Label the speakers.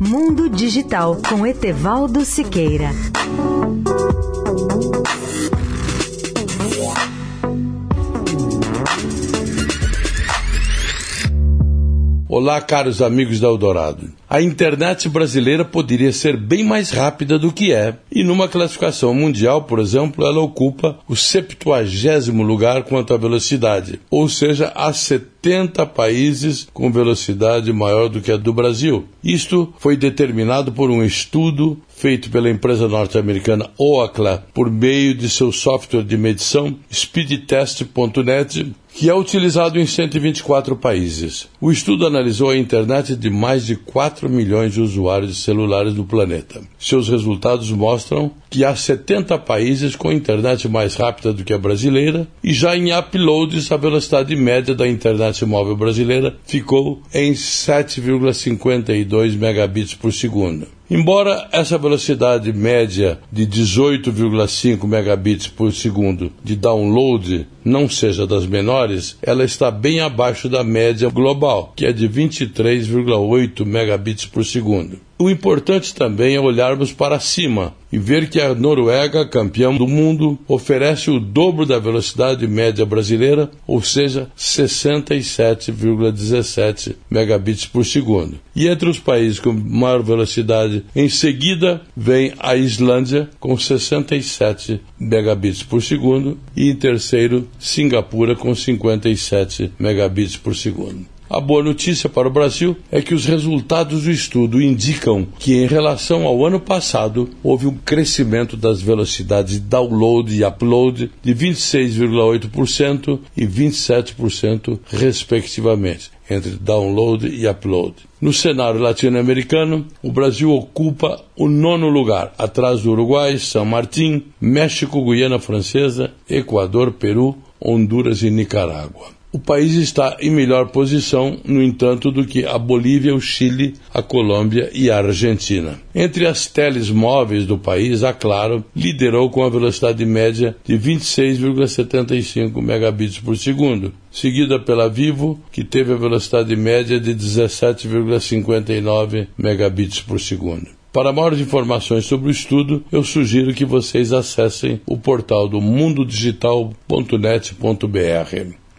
Speaker 1: Mundo Digital com Etevaldo Siqueira.
Speaker 2: Olá, caros amigos da Eldorado. A internet brasileira poderia ser bem mais rápida do que é, e numa classificação mundial, por exemplo, ela ocupa o 70 lugar quanto à velocidade, ou seja, há 70 países com velocidade maior do que a do Brasil. Isto foi determinado por um estudo feito pela empresa norte-americana Ookla por meio de seu software de medição speedtest.net que é utilizado em 124 países. O estudo analisou a internet de mais de 4 milhões de usuários celulares do planeta. Seus resultados mostram que há 70 países com internet mais rápida do que a brasileira e já em uploads a velocidade média da internet móvel brasileira ficou em 7,52 megabits por segundo. Embora essa velocidade média de 18,5 megabits por segundo de download não seja das menores, ela está bem abaixo da média global, que é de 23,8 megabits por segundo. O importante também é olharmos para cima e ver que a Noruega, campeão do mundo, oferece o dobro da velocidade média brasileira, ou seja, 67,17 megabits por segundo. E entre os países com maior velocidade, em seguida vem a Islândia com 67 megabits por segundo e em terceiro Singapura com 57 megabits por segundo. A boa notícia para o Brasil é que os resultados do estudo indicam que, em relação ao ano passado, houve um crescimento das velocidades de download e upload de 26,8% e 27%, respectivamente, entre download e upload. No cenário latino-americano, o Brasil ocupa o nono lugar, atrás do Uruguai, São Martim, México, Guiana Francesa, Equador, Peru, Honduras e Nicarágua. O país está em melhor posição, no entanto, do que a Bolívia, o Chile, a Colômbia e a Argentina. Entre as teles móveis do país, a Claro liderou com a velocidade média de 26,75 megabits por segundo, seguida pela Vivo, que teve a velocidade média de 17,59 megabits por segundo. Para maiores informações sobre o estudo, eu sugiro que vocês acessem o portal do mundodigital.net.br.